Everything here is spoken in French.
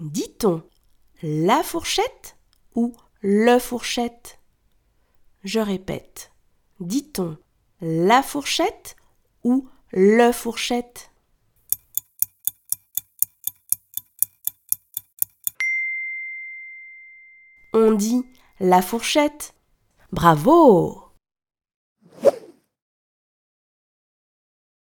Dit-on la fourchette ou le fourchette? Je répète. Dit-on la fourchette ou le fourchette? On dit la fourchette. Bravo